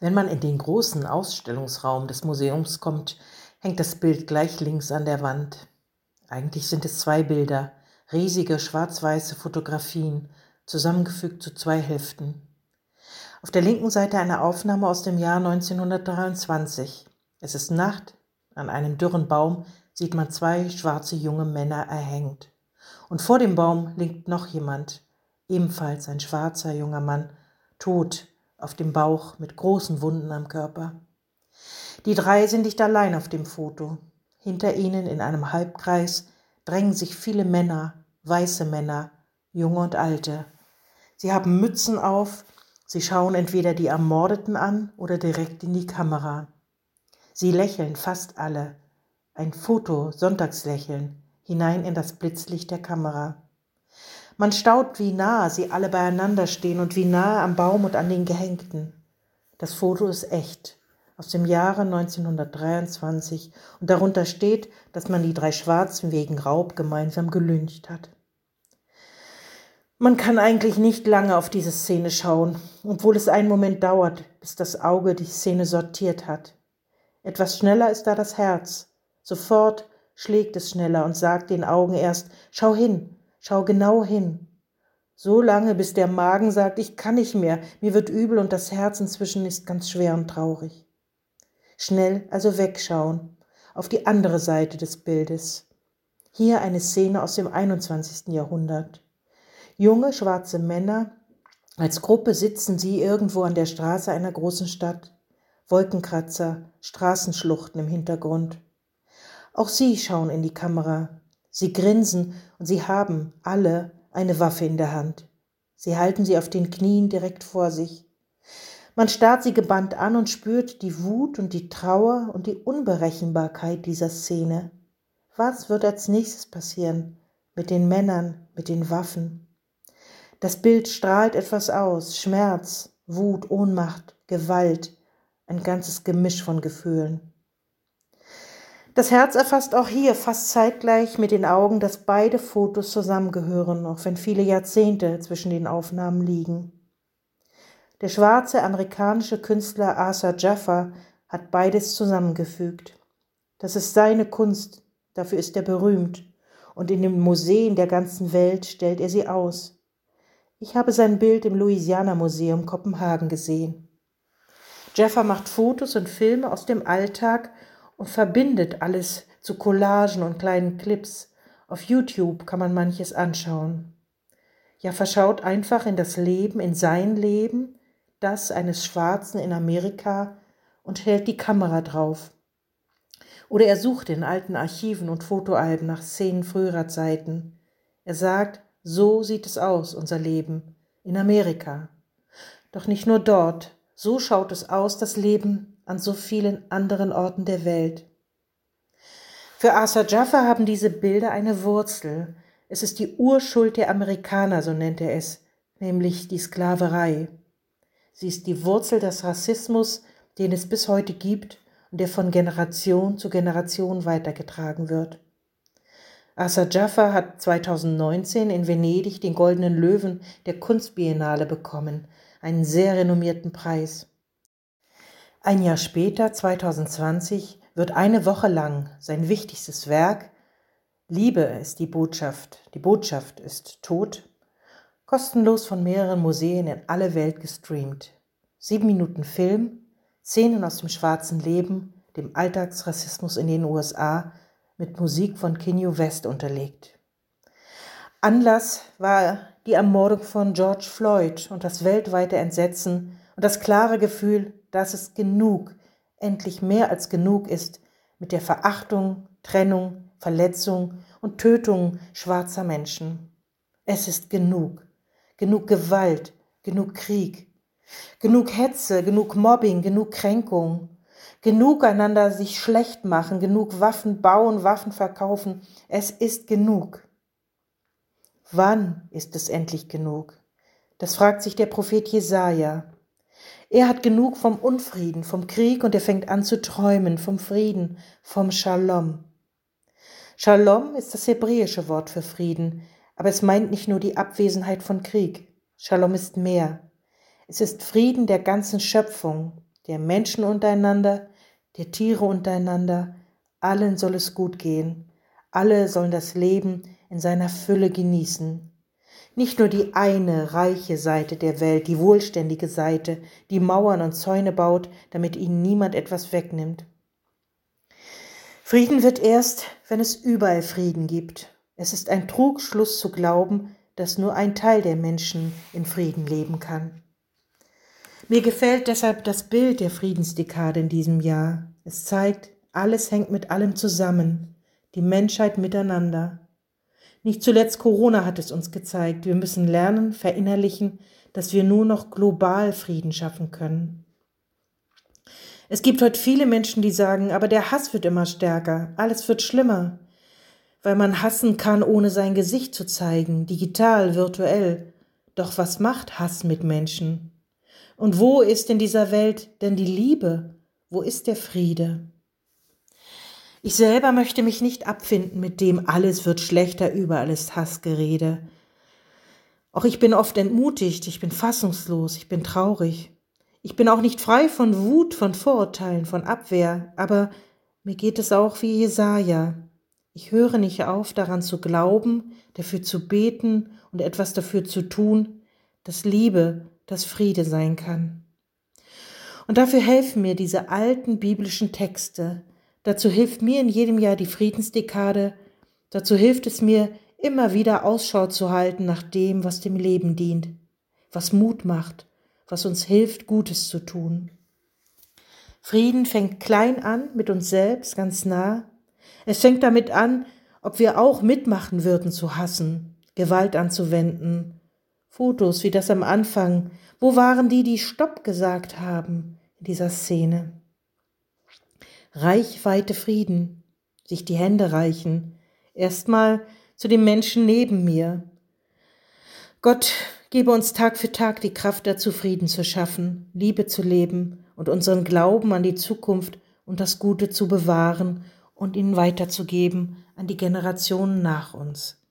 Wenn man in den großen Ausstellungsraum des Museums kommt, hängt das Bild gleich links an der Wand. Eigentlich sind es zwei Bilder, riesige schwarz-weiße Fotografien, zusammengefügt zu zwei Hälften. Auf der linken Seite eine Aufnahme aus dem Jahr 1923. Es ist Nacht, an einem dürren Baum sieht man zwei schwarze junge Männer erhängt. Und vor dem Baum liegt noch jemand, ebenfalls ein schwarzer junger Mann, tot auf dem Bauch mit großen Wunden am Körper. Die drei sind nicht allein auf dem Foto. Hinter ihnen in einem Halbkreis drängen sich viele Männer, weiße Männer, junge und alte. Sie haben Mützen auf, sie schauen entweder die Ermordeten an oder direkt in die Kamera. Sie lächeln fast alle. Ein Foto, Sonntagslächeln, hinein in das Blitzlicht der Kamera. Man staut, wie nah sie alle beieinander stehen und wie nahe am Baum und an den Gehängten. Das Foto ist echt, aus dem Jahre 1923 und darunter steht, dass man die drei Schwarzen wegen Raub gemeinsam gelyncht hat. Man kann eigentlich nicht lange auf diese Szene schauen, obwohl es einen Moment dauert, bis das Auge die Szene sortiert hat. Etwas schneller ist da das Herz. Sofort schlägt es schneller und sagt den Augen erst, schau hin, Schau genau hin. So lange, bis der Magen sagt, ich kann nicht mehr, mir wird übel und das Herz inzwischen ist ganz schwer und traurig. Schnell also wegschauen, auf die andere Seite des Bildes. Hier eine Szene aus dem 21. Jahrhundert. Junge schwarze Männer, als Gruppe sitzen sie irgendwo an der Straße einer großen Stadt. Wolkenkratzer, Straßenschluchten im Hintergrund. Auch sie schauen in die Kamera, Sie grinsen und sie haben alle eine Waffe in der Hand. Sie halten sie auf den Knien direkt vor sich. Man starrt sie gebannt an und spürt die Wut und die Trauer und die Unberechenbarkeit dieser Szene. Was wird als nächstes passieren mit den Männern, mit den Waffen? Das Bild strahlt etwas aus, Schmerz, Wut, Ohnmacht, Gewalt, ein ganzes Gemisch von Gefühlen. Das Herz erfasst auch hier fast zeitgleich mit den Augen, dass beide Fotos zusammengehören, auch wenn viele Jahrzehnte zwischen den Aufnahmen liegen. Der schwarze amerikanische Künstler Asa Jaffa hat beides zusammengefügt. Das ist seine Kunst, dafür ist er berühmt, und in den Museen der ganzen Welt stellt er sie aus. Ich habe sein Bild im Louisiana Museum Kopenhagen gesehen. Jaffa macht Fotos und Filme aus dem Alltag und verbindet alles zu Collagen und kleinen Clips. Auf YouTube kann man manches anschauen. Ja, verschaut einfach in das Leben, in sein Leben, das eines Schwarzen in Amerika und hält die Kamera drauf. Oder er sucht in alten Archiven und Fotoalben nach Szenen früherer Zeiten. Er sagt, so sieht es aus, unser Leben, in Amerika. Doch nicht nur dort, so schaut es aus, das Leben an so vielen anderen Orten der Welt. Für Arthur Jaffa haben diese Bilder eine Wurzel. Es ist die Urschuld der Amerikaner, so nennt er es, nämlich die Sklaverei. Sie ist die Wurzel des Rassismus, den es bis heute gibt und der von Generation zu Generation weitergetragen wird. Asa Jaffa hat 2019 in Venedig den Goldenen Löwen der Kunstbiennale bekommen, einen sehr renommierten Preis. Ein Jahr später, 2020, wird eine Woche lang sein wichtigstes Werk Liebe ist die Botschaft, die Botschaft ist tot, kostenlos von mehreren Museen in alle Welt gestreamt. Sieben Minuten Film, Szenen aus dem schwarzen Leben, dem Alltagsrassismus in den USA, mit Musik von Kinyu West unterlegt. Anlass war die Ermordung von George Floyd und das weltweite Entsetzen und das klare Gefühl, dass es genug, endlich mehr als genug ist mit der Verachtung, Trennung, Verletzung und Tötung schwarzer Menschen. Es ist genug, genug Gewalt, genug Krieg, genug Hetze, genug Mobbing, genug Kränkung, genug einander sich schlecht machen, genug Waffen bauen, Waffen verkaufen. Es ist genug. Wann ist es endlich genug? Das fragt sich der Prophet Jesaja. Er hat genug vom Unfrieden, vom Krieg und er fängt an zu träumen vom Frieden, vom Shalom. Shalom ist das hebräische Wort für Frieden, aber es meint nicht nur die Abwesenheit von Krieg. Shalom ist mehr. Es ist Frieden der ganzen Schöpfung, der Menschen untereinander, der Tiere untereinander, allen soll es gut gehen, alle sollen das Leben in seiner Fülle genießen. Nicht nur die eine reiche Seite der Welt, die wohlständige Seite, die Mauern und Zäune baut, damit ihnen niemand etwas wegnimmt. Frieden wird erst, wenn es überall Frieden gibt. Es ist ein Trugschluss zu glauben, dass nur ein Teil der Menschen in Frieden leben kann. Mir gefällt deshalb das Bild der Friedensdekade in diesem Jahr. Es zeigt, alles hängt mit allem zusammen, die Menschheit miteinander. Nicht zuletzt Corona hat es uns gezeigt. Wir müssen lernen, verinnerlichen, dass wir nur noch global Frieden schaffen können. Es gibt heute viele Menschen, die sagen, aber der Hass wird immer stärker, alles wird schlimmer, weil man hassen kann, ohne sein Gesicht zu zeigen, digital, virtuell. Doch was macht Hass mit Menschen? Und wo ist in dieser Welt denn die Liebe? Wo ist der Friede? Ich selber möchte mich nicht abfinden mit dem alles wird schlechter, überall ist Hassgerede. Auch ich bin oft entmutigt, ich bin fassungslos, ich bin traurig. Ich bin auch nicht frei von Wut, von Vorurteilen, von Abwehr, aber mir geht es auch wie Jesaja. Ich höre nicht auf, daran zu glauben, dafür zu beten und etwas dafür zu tun, dass Liebe, dass Friede sein kann. Und dafür helfen mir diese alten biblischen Texte, Dazu hilft mir in jedem Jahr die Friedensdekade. Dazu hilft es mir, immer wieder Ausschau zu halten nach dem, was dem Leben dient, was Mut macht, was uns hilft, Gutes zu tun. Frieden fängt klein an, mit uns selbst, ganz nah. Es fängt damit an, ob wir auch mitmachen würden zu hassen, Gewalt anzuwenden. Fotos wie das am Anfang. Wo waren die, die Stopp gesagt haben in dieser Szene? Reichweite Frieden, sich die Hände reichen, erstmal zu den Menschen neben mir. Gott gebe uns Tag für Tag die Kraft dazu, Frieden zu schaffen, Liebe zu leben und unseren Glauben an die Zukunft und das Gute zu bewahren und ihn weiterzugeben an die Generationen nach uns.